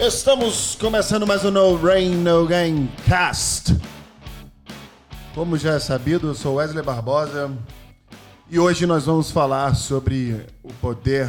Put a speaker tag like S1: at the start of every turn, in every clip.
S1: Estamos começando mais um No Rain No Game Cast. Como já é sabido, eu sou Wesley Barbosa e hoje nós vamos falar sobre o poder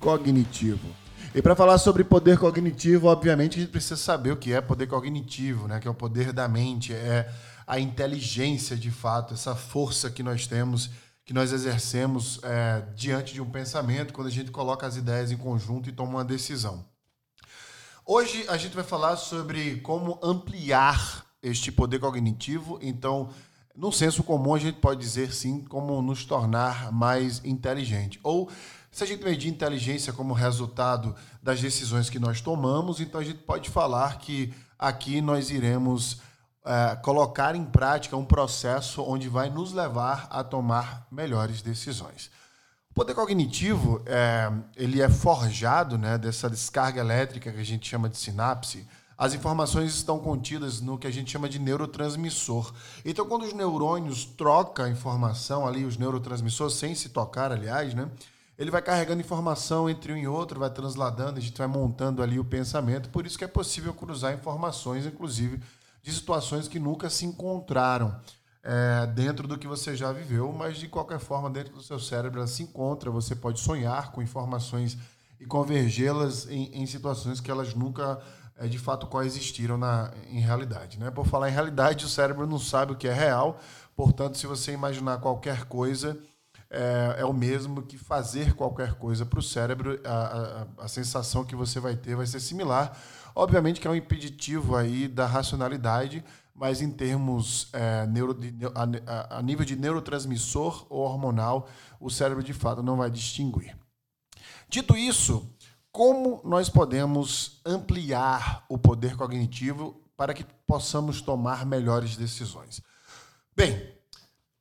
S1: cognitivo. E para falar sobre poder cognitivo, obviamente a gente precisa saber o que é poder cognitivo, né? Que é o poder da mente, é a inteligência de fato, essa força que nós temos, que nós exercemos é, diante de um pensamento, quando a gente coloca as ideias em conjunto e toma uma decisão. Hoje a gente vai falar sobre como ampliar este poder cognitivo. Então, no senso comum, a gente pode dizer sim como nos tornar mais inteligente. Ou, se a gente medir inteligência como resultado das decisões que nós tomamos, então a gente pode falar que aqui nós iremos é, colocar em prática um processo onde vai nos levar a tomar melhores decisões. O poder cognitivo, é, ele é forjado né, dessa descarga elétrica que a gente chama de sinapse. As informações estão contidas no que a gente chama de neurotransmissor. Então, quando os neurônios trocam informação ali, os neurotransmissores, sem se tocar, aliás, né, ele vai carregando informação entre um e outro, vai transladando, a gente vai montando ali o pensamento. Por isso que é possível cruzar informações, inclusive, de situações que nunca se encontraram é, dentro do que você já viveu, mas de qualquer forma, dentro do seu cérebro ela se encontra. Você pode sonhar com informações e convergê-las em, em, situações que elas nunca é, de fato coexistiram na, em realidade. Né? Por falar em realidade, o cérebro não sabe o que é real, portanto, se você imaginar qualquer coisa. É, é o mesmo que fazer qualquer coisa para o cérebro, a, a, a sensação que você vai ter vai ser similar. Obviamente que é um impeditivo aí da racionalidade, mas em termos é, neuro, de, a, a, nível de neurotransmissor ou hormonal, o cérebro de fato não vai distinguir. Dito isso, como nós podemos ampliar o poder cognitivo para que possamos tomar melhores decisões? Bem,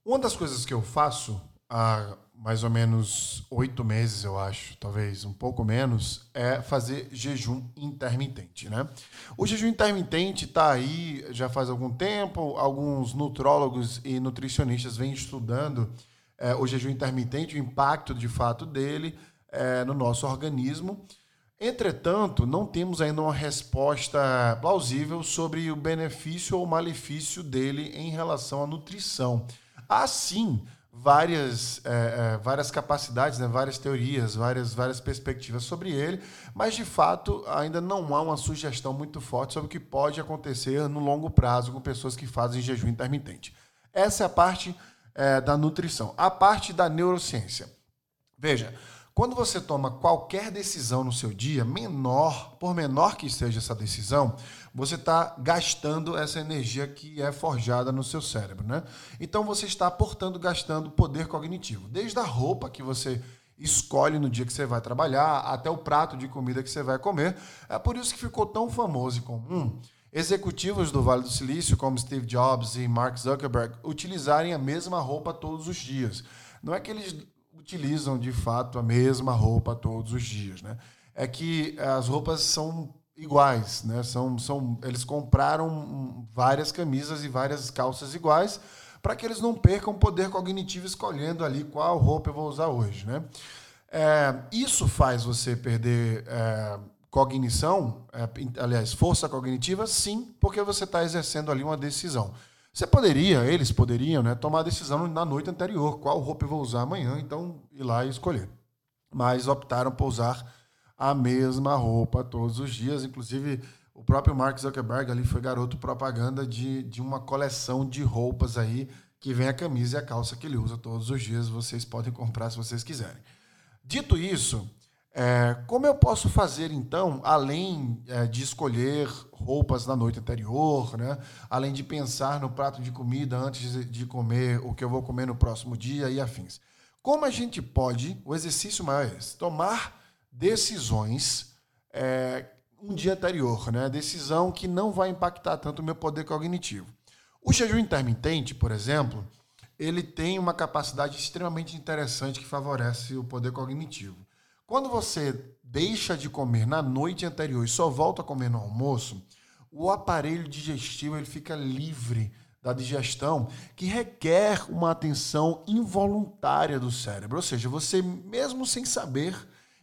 S1: uma das coisas que eu faço há mais ou menos oito meses, eu acho, talvez um pouco menos, é fazer jejum intermitente, né? O jejum intermitente está aí já faz algum tempo, alguns nutrólogos e nutricionistas vêm estudando é, o jejum intermitente, o impacto de fato dele é, no nosso organismo. Entretanto, não temos ainda uma resposta plausível sobre o benefício ou malefício dele em relação à nutrição. Assim, várias, é, é, várias capacidades, né, várias teorias, várias, várias perspectivas sobre ele, mas de fato ainda não há uma sugestão muito forte sobre o que pode acontecer no longo prazo com pessoas que fazem jejum intermitente. Essa é a parte é, da nutrição. A parte da neurociência. Veja, quando você toma qualquer decisão no seu dia, menor, por menor que seja essa decisão, você está gastando essa energia que é forjada no seu cérebro, né? Então você está, portanto, gastando poder cognitivo. Desde a roupa que você escolhe no dia que você vai trabalhar, até o prato de comida que você vai comer. É por isso que ficou tão famoso e comum executivos do Vale do Silício, como Steve Jobs e Mark Zuckerberg, utilizarem a mesma roupa todos os dias. Não é que eles utilizam de fato a mesma roupa todos os dias, né? É que as roupas são iguais, né? São, são, eles compraram várias camisas e várias calças iguais para que eles não percam poder cognitivo escolhendo ali qual roupa eu vou usar hoje, né? É, isso faz você perder é, cognição, é, aliás, força cognitiva, sim, porque você está exercendo ali uma decisão. Você poderia, eles poderiam, né, tomar a decisão na noite anterior, qual roupa eu vou usar amanhã, então ir lá e escolher. Mas optaram por usar a mesma roupa todos os dias, inclusive o próprio Mark Zuckerberg ali foi garoto propaganda de, de uma coleção de roupas aí que vem a camisa e a calça que ele usa todos os dias. Vocês podem comprar se vocês quiserem. Dito isso, é, como eu posso fazer, então, além é, de escolher roupas na noite anterior, né? além de pensar no prato de comida antes de comer o que eu vou comer no próximo dia e afins? Como a gente pode, o exercício maior é esse, tomar decisões é, um dia anterior, né? decisão que não vai impactar tanto o meu poder cognitivo. O jejum intermitente, por exemplo, ele tem uma capacidade extremamente interessante que favorece o poder cognitivo. Quando você deixa de comer na noite anterior e só volta a comer no almoço, o aparelho digestivo ele fica livre da digestão, que requer uma atenção involuntária do cérebro. Ou seja, você, mesmo sem saber,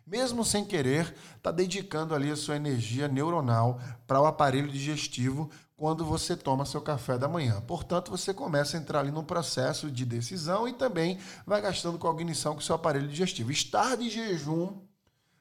S1: mesmo sem querer, está dedicando ali a sua energia neuronal para o aparelho digestivo quando você toma seu café da manhã. Portanto, você começa a entrar ali num processo de decisão e também vai gastando cognição com o seu aparelho digestivo. Estar de jejum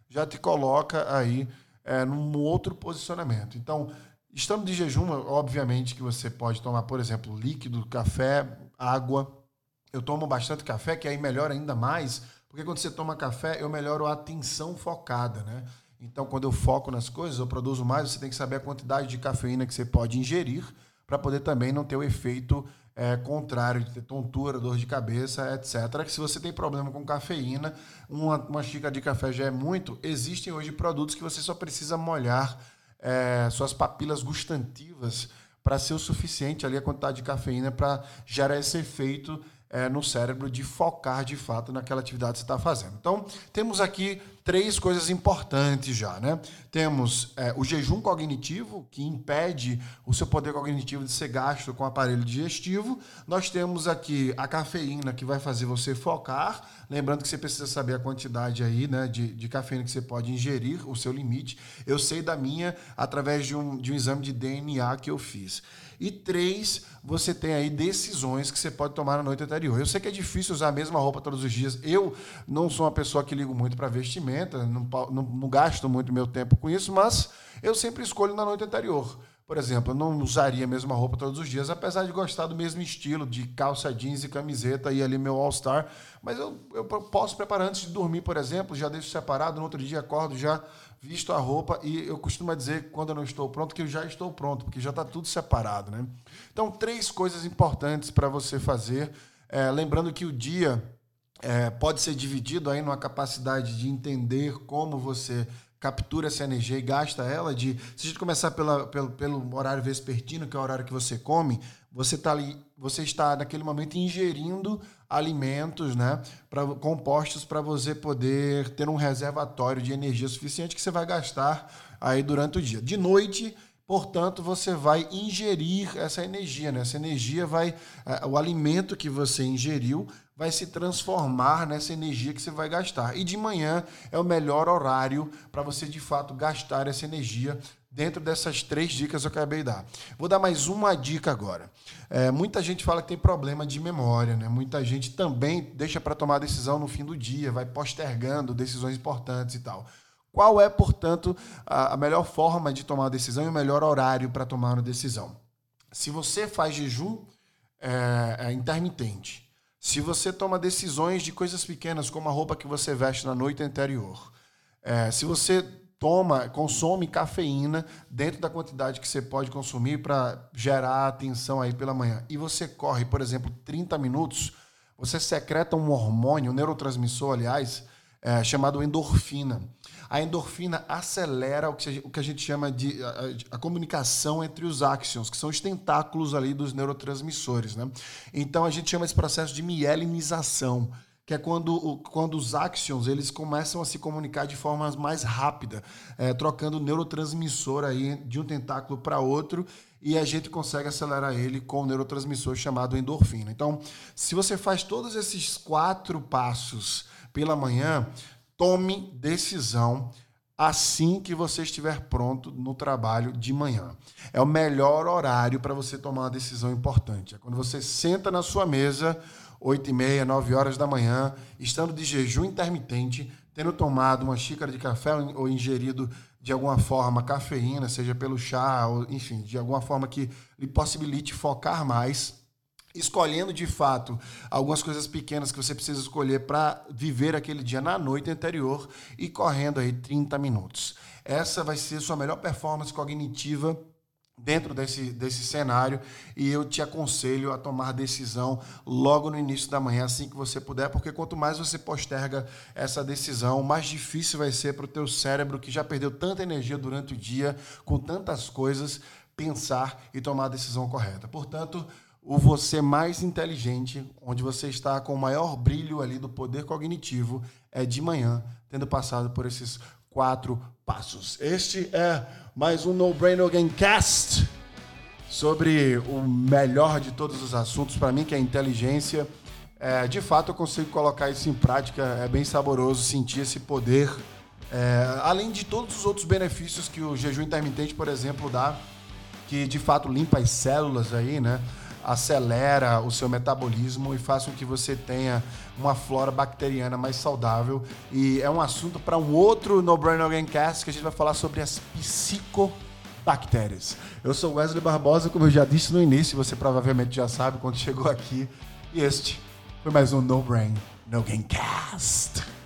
S1: já te coloca aí é, num outro posicionamento. Então, estando de jejum, obviamente que você pode tomar, por exemplo, líquido, café, água. Eu tomo bastante café, que aí melhora ainda mais, porque quando você toma café, eu melhoro a atenção focada, né? Então, quando eu foco nas coisas, eu produzo mais, você tem que saber a quantidade de cafeína que você pode ingerir para poder também não ter o efeito é, contrário de ter tontura, dor de cabeça, etc. Que se você tem problema com cafeína, uma, uma xícara de café já é muito. Existem hoje produtos que você só precisa molhar é, suas papilas gustativas para ser o suficiente ali a quantidade de cafeína para gerar esse efeito é, no cérebro de focar de fato naquela atividade que você está fazendo. Então, temos aqui três coisas importantes já, né? Temos é, o jejum cognitivo, que impede o seu poder cognitivo de ser gasto com o aparelho digestivo. Nós temos aqui a cafeína, que vai fazer você focar. Lembrando que você precisa saber a quantidade aí, né, de, de cafeína que você pode ingerir, o seu limite. Eu sei da minha através de um, de um exame de DNA que eu fiz. E três, você tem aí decisões que você pode tomar na noite anterior. Eu sei que é difícil usar a mesma roupa todos os dias. Eu não sou uma pessoa que ligo muito para vestimenta, não, não, não gasto muito meu tempo com isso, mas eu sempre escolho na noite anterior. Por exemplo, eu não usaria a mesma roupa todos os dias, apesar de gostar do mesmo estilo, de calça jeans e camiseta e ali meu All-Star. Mas eu, eu posso preparar antes de dormir, por exemplo, já deixo separado, no outro dia acordo já visto a roupa e eu costumo dizer quando eu não estou pronto que eu já estou pronto, porque já está tudo separado, né? Então, três coisas importantes para você fazer. É, lembrando que o dia é, pode ser dividido aí numa capacidade de entender como você captura essa energia e gasta ela de se a gente começar pela, pelo, pelo horário vespertino que é o horário que você come você tá ali você está naquele momento ingerindo alimentos né pra, compostos para você poder ter um reservatório de energia suficiente que você vai gastar aí durante o dia de noite Portanto, você vai ingerir essa energia, né? Essa energia vai. É, o alimento que você ingeriu vai se transformar nessa energia que você vai gastar. E de manhã é o melhor horário para você de fato gastar essa energia dentro dessas três dicas que eu acabei de dar. Vou dar mais uma dica agora. É, muita gente fala que tem problema de memória, né? Muita gente também deixa para tomar decisão no fim do dia, vai postergando decisões importantes e tal. Qual é, portanto, a melhor forma de tomar a decisão e o melhor horário para tomar uma decisão? Se você faz jejum é, é intermitente, se você toma decisões de coisas pequenas, como a roupa que você veste na noite anterior, é, se você toma, consome cafeína dentro da quantidade que você pode consumir para gerar atenção aí pela manhã, e você corre, por exemplo, 30 minutos, você secreta um hormônio, um neurotransmissor, aliás, é, chamado endorfina. A endorfina acelera o que, o que a gente chama de a, a, comunicação entre os axons, que são os tentáculos ali dos neurotransmissores. Né? Então a gente chama esse processo de mielinização que é quando, quando os axons eles começam a se comunicar de forma mais rápida, é, trocando neurotransmissor aí de um tentáculo para outro e a gente consegue acelerar ele com o neurotransmissor chamado endorfina. Então, se você faz todos esses quatro passos pela manhã, tome decisão assim que você estiver pronto no trabalho de manhã. É o melhor horário para você tomar uma decisão importante. É quando você senta na sua mesa, 8 e meia, 9 horas da manhã, estando de jejum intermitente, tendo tomado uma xícara de café ou ingerido de alguma forma cafeína, seja pelo chá, ou enfim, de alguma forma que lhe possibilite focar mais escolhendo de fato algumas coisas pequenas que você precisa escolher para viver aquele dia na noite anterior e correndo aí 30 minutos. Essa vai ser sua melhor performance cognitiva dentro desse, desse cenário e eu te aconselho a tomar decisão logo no início da manhã, assim que você puder, porque quanto mais você posterga essa decisão, mais difícil vai ser para o teu cérebro que já perdeu tanta energia durante o dia com tantas coisas pensar e tomar a decisão correta. Portanto, o você mais inteligente, onde você está com o maior brilho ali do poder cognitivo, é de manhã, tendo passado por esses quatro passos. Este é mais um No Brain Again Cast sobre o melhor de todos os assuntos para mim, que é a inteligência. É, de fato, eu consigo colocar isso em prática. É bem saboroso sentir esse poder É, além de todos os outros benefícios que o jejum intermitente, por exemplo, dá, que de fato limpa as células aí, né? Acelera o seu metabolismo e faz com que você tenha uma flora bacteriana mais saudável. E é um assunto para um outro No Brain No Gamecast que a gente vai falar sobre as psicobactérias. Eu sou Wesley Barbosa, como eu já disse no início, você provavelmente já sabe quando chegou aqui. E este foi mais um No Brain No Gamecast.